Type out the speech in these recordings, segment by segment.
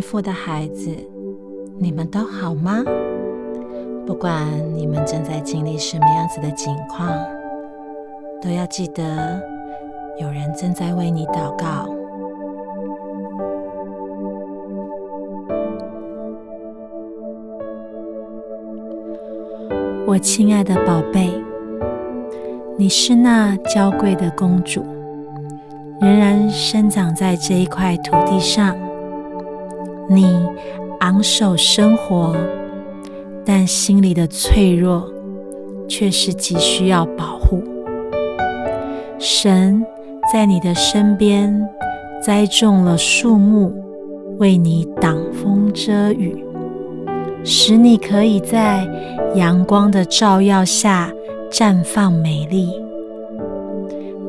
父的孩子，你们都好吗？不管你们正在经历什么样子的境况，都要记得有人正在为你祷告。我亲爱的宝贝，你是那娇贵的公主，仍然生长在这一块土地上。你昂首生活，但心里的脆弱却是极需要保护。神在你的身边栽种了树木，为你挡风遮雨，使你可以在阳光的照耀下绽放美丽。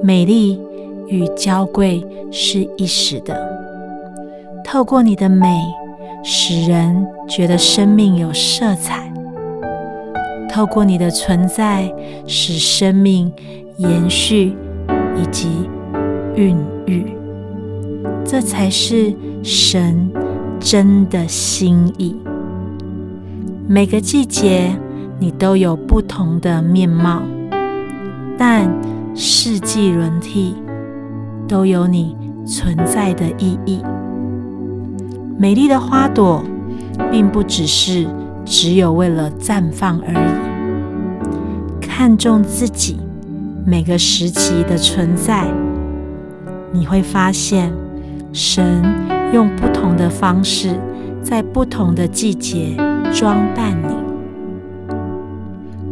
美丽与娇贵是一时的。透过你的美，使人觉得生命有色彩；透过你的存在，使生命延续以及孕育。这才是神真的心意。每个季节，你都有不同的面貌，但四季轮替都有你存在的意义。美丽的花朵，并不只是只有为了绽放而已。看重自己每个时期的存在，你会发现，神用不同的方式，在不同的季节装扮你。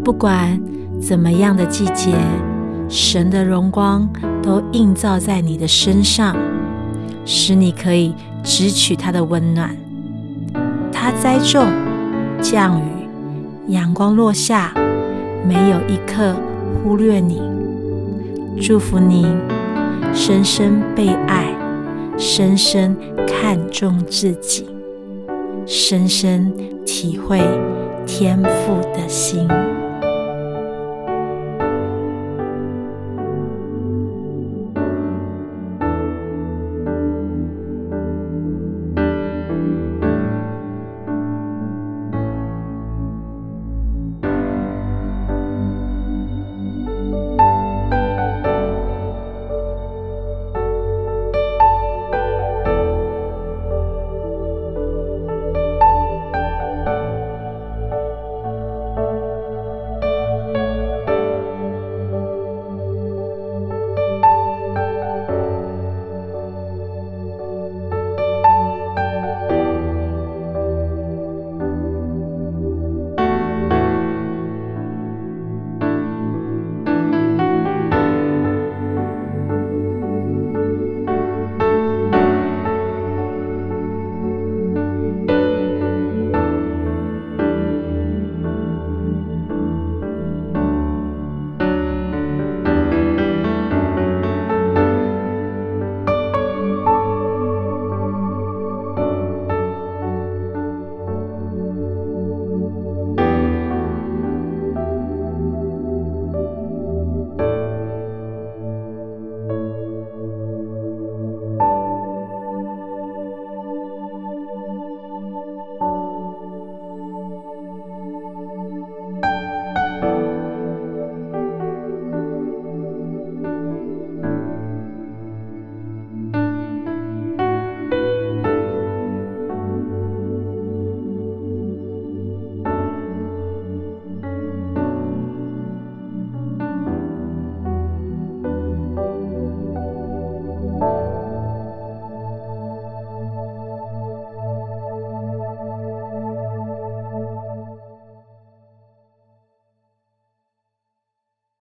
不管怎么样的季节，神的荣光都映照在你的身上，使你可以。只取它的温暖，它栽种、降雨、阳光落下，没有一刻忽略你。祝福你，深深被爱，深深看重自己，深深体会天赋的心。